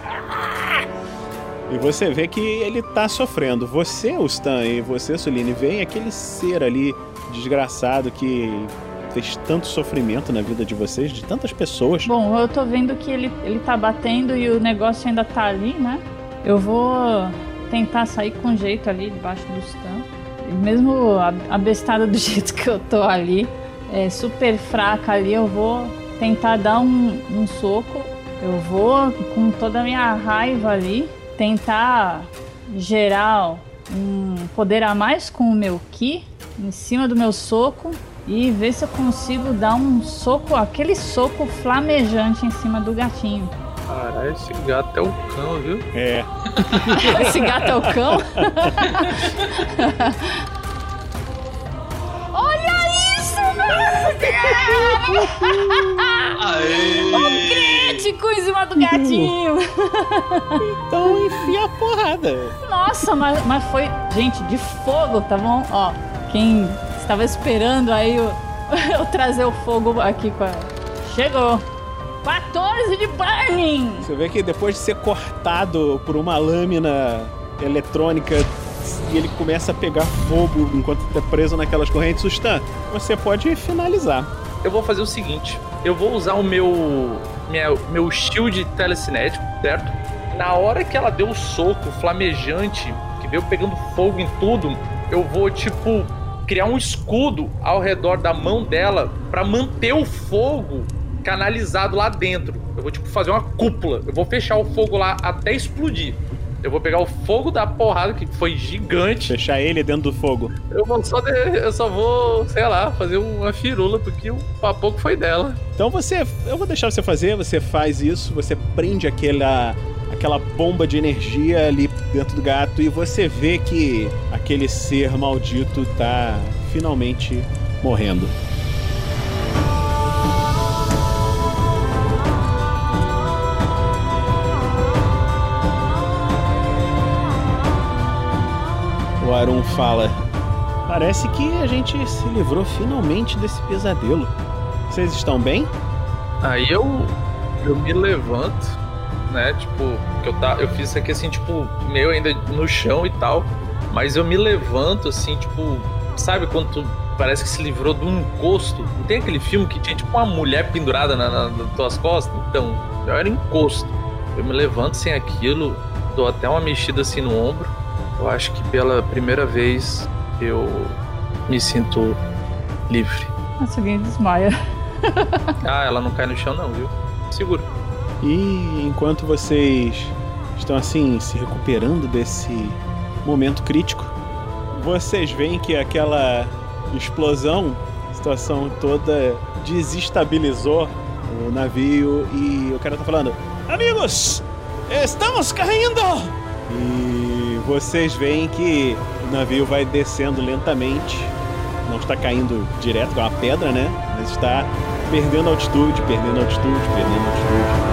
E você vê que ele tá sofrendo. Você, Stan, e você, Suline, vem aquele ser ali desgraçado que fez tanto sofrimento na vida de vocês, de tantas pessoas. Bom, eu tô vendo que ele, ele tá batendo e o negócio ainda tá ali, né? Eu vou tentar sair com jeito ali debaixo do stand. Mesmo abestada do jeito que eu tô ali, é, super fraca ali, eu vou tentar dar um, um soco. Eu vou, com toda a minha raiva ali, tentar gerar um poder a mais com o meu Ki em cima do meu soco e ver se eu consigo dar um soco, aquele soco flamejante em cima do gatinho. Caralho, esse gato é o cão, viu? É. Esse gato é o cão? Olha isso, meu Deus! Um crítico em cima do gatinho! Então enfia a porrada. Nossa, mas, mas foi, gente, de fogo, tá bom? Ó, quem estava esperando aí eu, eu trazer o fogo aqui com a... Chegou! 14 de burning! Você vê que depois de ser cortado por uma lâmina eletrônica e ele começa a pegar fogo enquanto tá preso naquelas correntes, Stan, você pode finalizar. Eu vou fazer o seguinte: eu vou usar o meu minha, meu shield telecinético, certo? Na hora que ela deu o soco flamejante, que veio pegando fogo em tudo, eu vou tipo criar um escudo ao redor da mão dela pra manter o fogo canalizado lá dentro. Eu vou tipo fazer uma cúpula. Eu vou fechar o fogo lá até explodir. Eu vou pegar o fogo da porrada que foi gigante. Fechar ele dentro do fogo. Eu vou só de- eu só vou, sei lá, fazer uma firula porque o papo foi dela. Então você, eu vou deixar você fazer, você faz isso, você prende aquela aquela bomba de energia ali dentro do gato e você vê que aquele ser maldito tá finalmente morrendo. O fala: Parece que a gente se livrou finalmente desse pesadelo. Vocês estão bem? Aí eu eu me levanto, né? Tipo, que eu tá, eu fiz isso aqui assim, tipo, meio ainda no chão e tal, mas eu me levanto assim, tipo, sabe quando tu parece que se livrou de um encosto? Não tem aquele filme que tinha tipo uma mulher pendurada na, na- nas tuas costas? Então, eu era encosto. Eu me levanto sem aquilo, dou até uma mexida assim no ombro. Eu acho que pela primeira vez eu me sinto livre. Nossa, alguém desmaia. Ah, ela não cai no chão não, viu? Segura. E enquanto vocês estão assim se recuperando desse momento crítico, vocês veem que aquela explosão, situação toda desestabilizou o navio e o cara tá falando: Amigos, estamos caindo! E vocês veem que o navio vai descendo lentamente. Não está caindo direto com uma pedra, né? Mas está perdendo altitude, perdendo altitude, perdendo altitude.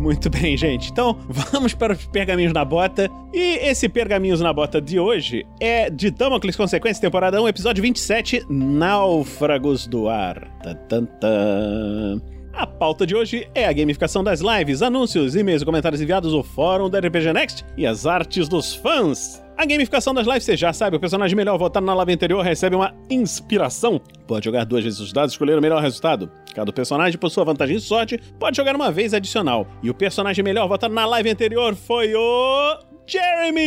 Muito bem, gente. Então, vamos para os pergaminhos na bota. E esse pergaminhos na bota de hoje é de Damocles Consequência, temporada 1, episódio 27, Náufragos do Ar. Tan, tan, tan. A pauta de hoje é a gamificação das lives, anúncios, e-mails e comentários enviados ao fórum da RPG Next e as artes dos fãs. A gamificação das lives, você já sabe, o personagem melhor votado na live anterior recebe uma inspiração. Pode jogar duas vezes os dados e escolher o melhor resultado. Cada personagem possui vantagem de sorte, pode jogar uma vez adicional. E o personagem melhor votado na live anterior foi o. Jeremy!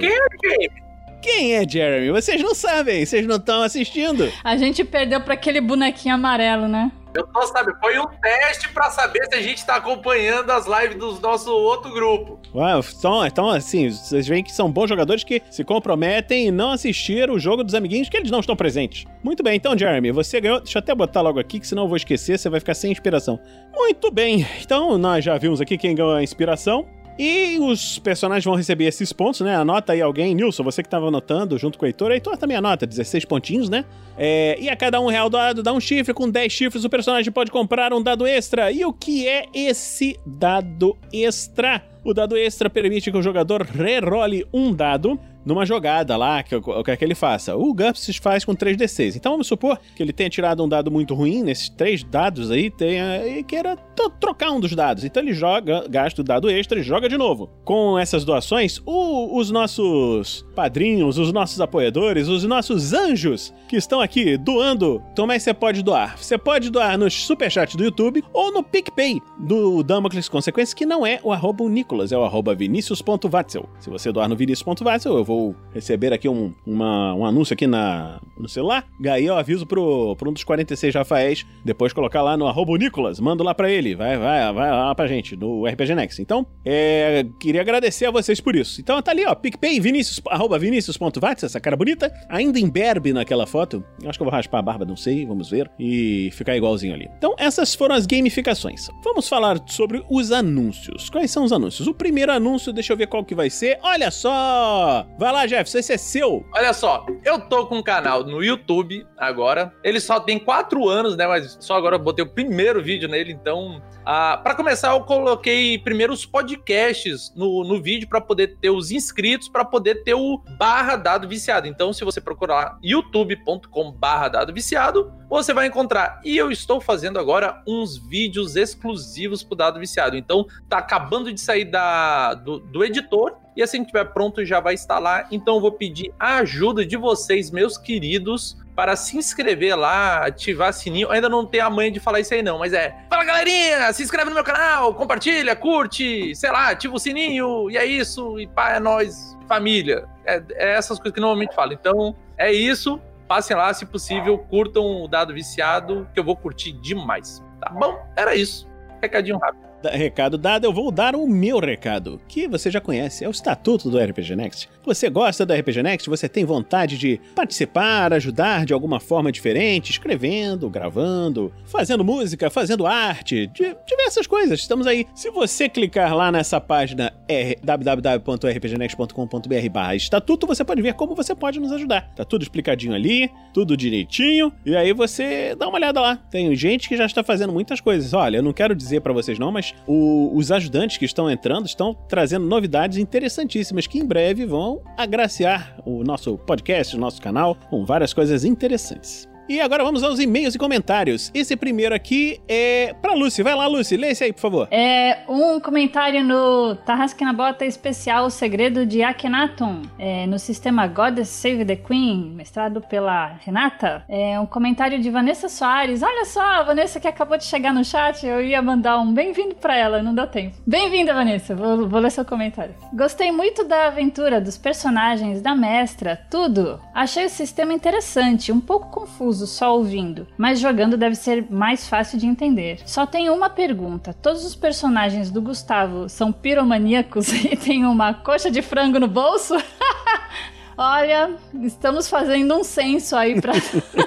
Jeremy? Quem é Jeremy? Vocês não sabem, vocês não estão assistindo. A gente perdeu pra aquele bonequinho amarelo, né? Eu tô sabendo, foi um teste pra saber se a gente tá acompanhando as lives do nosso outro grupo. Ué, então, então, assim, vocês veem que são bons jogadores que se comprometem em não assistir o jogo dos amiguinhos que eles não estão presentes. Muito bem, então, Jeremy, você ganhou. Deixa eu até botar logo aqui, que senão eu vou esquecer, você vai ficar sem inspiração. Muito bem, então nós já vimos aqui quem ganhou a inspiração. E os personagens vão receber esses pontos, né? Anota aí alguém, Nilson, você que estava anotando junto com o Heitor. Heitor também anota, 16 pontinhos, né? É, e a cada um real doado dá um chifre. Com 10 chifres, o personagem pode comprar um dado extra. E o que é esse dado extra? O dado extra permite que o jogador rerole um dado numa jogada lá, que o que é que ele faça. O GURPS faz com 3d6. Então vamos supor que ele tenha tirado um dado muito ruim nesses três dados aí, tenha, e queira trocar um dos dados. Então ele joga, gasta o dado extra e joga de novo. Com essas doações, o- os nossos padrinhos, os nossos apoiadores, os nossos anjos que estão aqui doando, como é que você pode doar? Você pode doar no superchat do YouTube ou no PicPay do Damocles Consequências, que não é o arroba Nicolas, é o arroba vinicius.vatzel. Se você doar no vinicius.vatzel, eu vou receber aqui um, uma- um anúncio aqui na, no celular. E aí eu aviso pro, pro um dos 46 Rafaéis, depois colocar lá no arroba Nicolas, mando lá pra ele, vai, vai, vai lá pra gente, no RPG Next. Então, é, queria agradecer a vocês por isso. Então tá ali, ó, PicPay, vinicius, arroba vinicius.vatzel, essa cara bonita, ainda em berbe naquela foto. Acho que eu vou raspar a barba, não sei, vamos ver, e ficar igualzinho ali. Então, essas foram as gamificações. Vamos falar sobre os anúncios. Quais são os anúncios? O primeiro anúncio, deixa eu ver qual que vai ser. Olha só! Vai lá, Jeff, esse é seu. Olha só, eu tô com um canal no YouTube agora. Ele só tem quatro anos, né? Mas só agora eu botei o primeiro vídeo nele, então. Ah, para começar, eu coloquei primeiro os podcasts no, no vídeo para poder ter os inscritos, para poder ter o barra dado viciado. Então, se você procurar youtube.com barra dado viciado, você vai encontrar. E eu estou fazendo agora uns vídeos exclusivos pro dado viciado. Então, tá acabando de sair da, do, do editor. E assim que estiver pronto, já vai estar lá. Então, eu vou pedir a ajuda de vocês, meus queridos, para se inscrever lá, ativar sininho. Ainda não tenho a manha de falar isso aí, não, mas é. Fala galerinha, se inscreve no meu canal, compartilha, curte, sei lá, ativa o sininho, e é isso, e pá, é nóis, família. É, é essas coisas que normalmente falo. Então, é isso. Passem lá, se possível, curtam o dado viciado, que eu vou curtir demais. Tá bom? Era isso. Recadinho rápido. Recado dado, eu vou dar o meu recado, que você já conhece, é o estatuto do RPG Next. Você gosta do RPG Next, você tem vontade de participar, ajudar de alguma forma diferente, escrevendo, gravando, fazendo música, fazendo arte, de- diversas coisas. Estamos aí. Se você clicar lá nessa página R- www.rpgnext.com.br barra estatuto, você pode ver como você pode nos ajudar. Tá tudo explicadinho ali, tudo direitinho, e aí você dá uma olhada lá. Tem gente que já está fazendo muitas coisas. Olha, eu não quero dizer pra vocês não, mas o- os ajudantes que estão entrando estão trazendo novidades interessantíssimas que em breve vão agraciar o nosso podcast, o nosso canal, com várias coisas interessantes. E agora vamos aos e-mails e comentários. Esse primeiro aqui é pra Lucy. Vai lá, Lucy, lê esse aí, por favor. É um comentário no Tarrasque na Bota especial O Segredo de Akhenaton, é, no sistema Goddess Save the Queen, mestrado pela Renata. É um comentário de Vanessa Soares. Olha só, a Vanessa que acabou de chegar no chat, eu ia mandar um bem-vindo pra ela, não deu tempo. Bem-vinda, Vanessa, vou, vou ler seu comentário. Gostei muito da aventura, dos personagens, da mestra, tudo. Achei o sistema interessante, um pouco confuso só ouvindo, mas jogando deve ser mais fácil de entender. Só tenho uma pergunta: todos os personagens do Gustavo são piromaníacos e têm uma coxa de frango no bolso? Olha, estamos fazendo um censo aí pra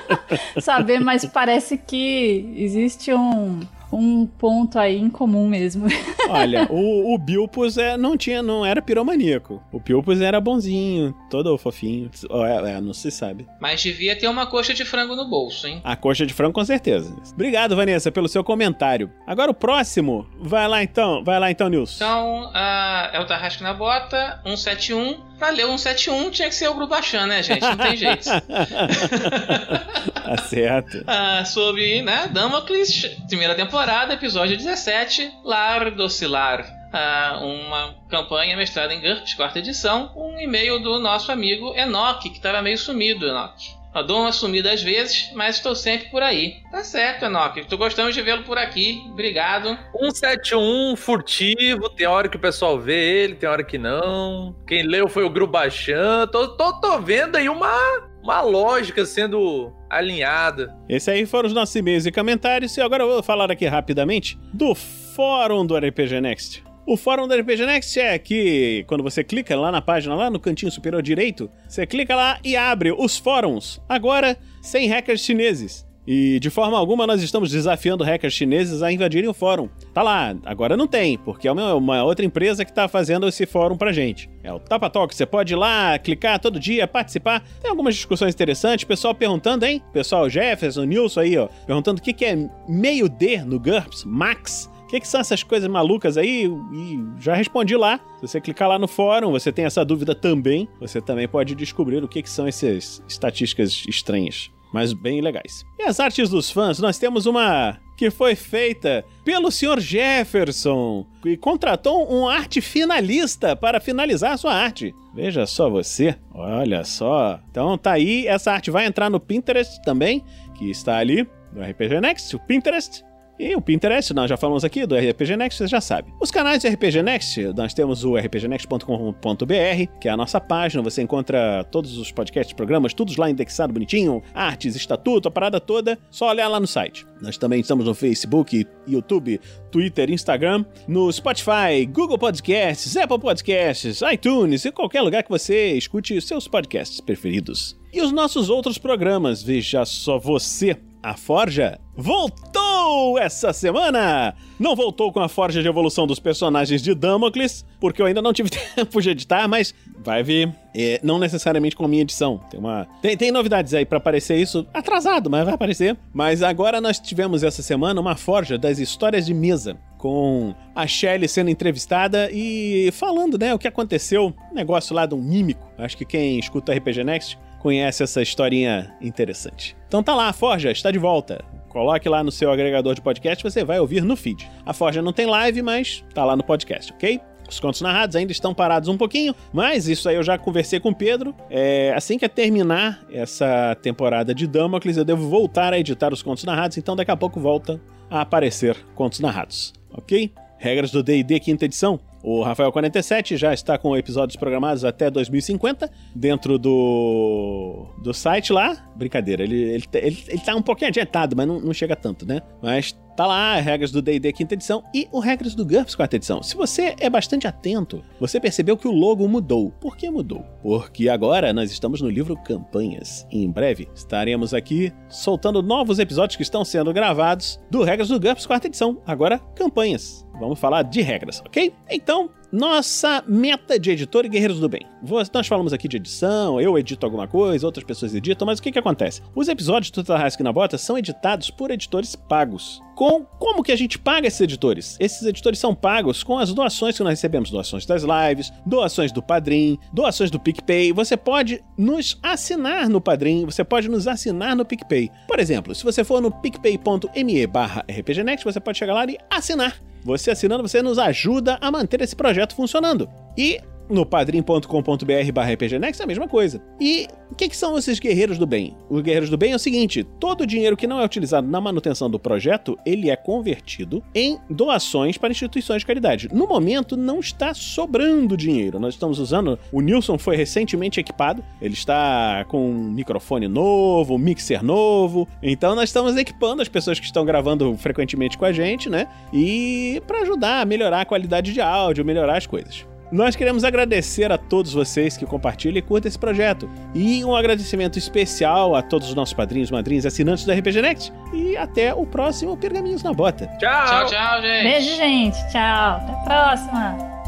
saber, mas parece que existe um, um ponto aí em comum mesmo. Olha, o, o Bilpus é, não tinha, não era piromaníaco. O Bilpus era bonzinho, todo fofinho. É, é, não se sabe. Mas devia ter uma coxa de frango no bolso, hein? A coxa de frango, com certeza. Obrigado, Vanessa, pelo seu comentário. Agora o próximo. Vai lá então, vai lá então, Nilson. Então, uh, é o Tarrasque na Bota, 171. Pra ler o 171 tinha que ser o Grubachan, né, gente? Não tem jeito. tá certo. Uh, sobre, né, Damocles, primeira temporada, episódio 17, Lar Docilar. Uh, uma campanha mestrada em GURPS, quarta edição, um e-mail do nosso amigo Enoch, que estava meio sumido, Enoch. Eu dou uma sumida às vezes, mas estou sempre por aí. Tá certo, Enoch. Tô gostando de vê-lo por aqui. Obrigado. 171, furtivo. Tem hora que o pessoal vê ele, tem hora que não. Quem leu foi o Grubachan. Tô, tô, tô vendo aí uma, uma lógica sendo alinhada. Esse aí foram os nossos e-mails e comentários. E agora eu vou falar aqui rapidamente do fórum do RPG Next. O fórum da RPG Next é que quando você clica lá na página, lá no cantinho superior direito, você clica lá e abre os fóruns. Agora, sem hackers chineses. E de forma alguma nós estamos desafiando hackers chineses a invadirem o fórum. Tá lá, agora não tem, porque é uma, outra empresa que está fazendo esse fórum pra gente. É o Tapa Talk, você pode ir lá, clicar todo dia, participar. Tem algumas discussões interessantes, pessoal perguntando, hein? Pessoal Jefferson, Nilson aí, ó, perguntando o que, que é meio D no GURPS, Max que, que são essas coisas malucas aí? E já respondi lá. Se você clicar lá no fórum, você tem essa dúvida também. Você também pode descobrir o que, que são essas estatísticas estranhas, mas bem legais. E as artes dos fãs, nós temos uma que foi feita pelo Sr. Jefferson e contratou um arte finalista para finalizar a sua arte. Veja só você, olha só. Então tá aí, essa arte vai entrar no Pinterest também, que está ali no RPG Next, o Pinterest. E o Pinterest, nós já falamos aqui do RPG Next, você já sabe. Os canais de RPG Next, nós temos o rpgnext.com.br, que é a nossa página, você encontra todos os podcasts, programas, todos lá indexado bonitinho, artes, estatuto, a parada toda, só olhar lá no site. Nós também estamos no Facebook, YouTube, Twitter, Instagram, no Spotify, Google Podcasts, Apple Podcasts, iTunes e qualquer lugar que você escute seus podcasts preferidos. E os nossos outros programas, veja só você, a Forja voltou essa semana! Não voltou com a forja de evolução dos personagens de Damocles, porque eu ainda não tive tempo de editar, mas vai vir. É, não necessariamente com a minha edição. Tem uma. Tem, tem novidades aí para aparecer isso atrasado, mas vai aparecer. Mas agora nós tivemos essa semana uma forja das histórias de mesa. Com a Shelly sendo entrevistada e falando, né, o que aconteceu. Um negócio lá de um mímico. Acho que quem escuta RPG Next conhece essa historinha interessante. Então tá lá, a Forja está de volta. Coloque lá no seu agregador de podcast, você vai ouvir no feed. A Forja não tem live, mas tá lá no podcast, ok? Os contos narrados ainda estão parados um pouquinho, mas isso aí eu já conversei com o Pedro. É, assim que terminar essa temporada de Damocles, eu devo voltar a editar os contos narrados, então daqui a pouco volta a aparecer contos narrados, ok? Regras do D&D quinta edição. O Rafael 47 já está com episódios programados até 2050 dentro do do site lá. Brincadeira, ele, ele, ele, ele tá um pouquinho adiantado, mas não, não chega tanto, né? Mas Tá lá regras do D&D quinta edição e o regras do GURPS quarta edição. Se você é bastante atento, você percebeu que o logo mudou. Por que mudou? Porque agora nós estamos no livro Campanhas. E em breve estaremos aqui soltando novos episódios que estão sendo gravados do regras do GURPS quarta edição. Agora, campanhas. Vamos falar de regras, ok? Então, nossa meta de editor e guerreiros do bem. Nós falamos aqui de edição, eu edito alguma coisa, outras pessoas editam, mas o que, que acontece? Os episódios do Tarrasque na Bota são editados por editores pagos. Com como que a gente paga esses editores? Esses editores são pagos com as doações que nós recebemos, doações das lives, doações do Padrim, doações do PicPay. Você pode nos assinar no Padrim, você pode nos assinar no PicPay. Por exemplo, se você for no picpay.me barra rpgnext, você pode chegar lá e assinar. Você assinando, você nos ajuda a manter esse projeto funcionando. E no padrim.com.br barra rpgnext é a mesma coisa. E o que, que, são esses guerreiros do bem? Os guerreiros do bem é o seguinte: todo o dinheiro que não é utilizado na manutenção do projeto, ele é convertido em doações para instituições de caridade. No momento, não está sobrando dinheiro. Nós estamos usando. O Nilson foi recentemente equipado. Ele está com um microfone novo, um mixer novo. Então, nós estamos equipando as pessoas que estão gravando frequentemente com a gente, né? E para ajudar a melhorar a qualidade de áudio, melhorar as coisas. Nós queremos agradecer a todos vocês que compartilham e curtem esse projeto. E um agradecimento especial a todos os nossos padrinhos, madrinhas, assinantes do RPG Next. E até o próximo Pergaminhos na Bota. Tchau. Tchau, tchau, gente. Beijo, gente. Tchau. Até a próxima.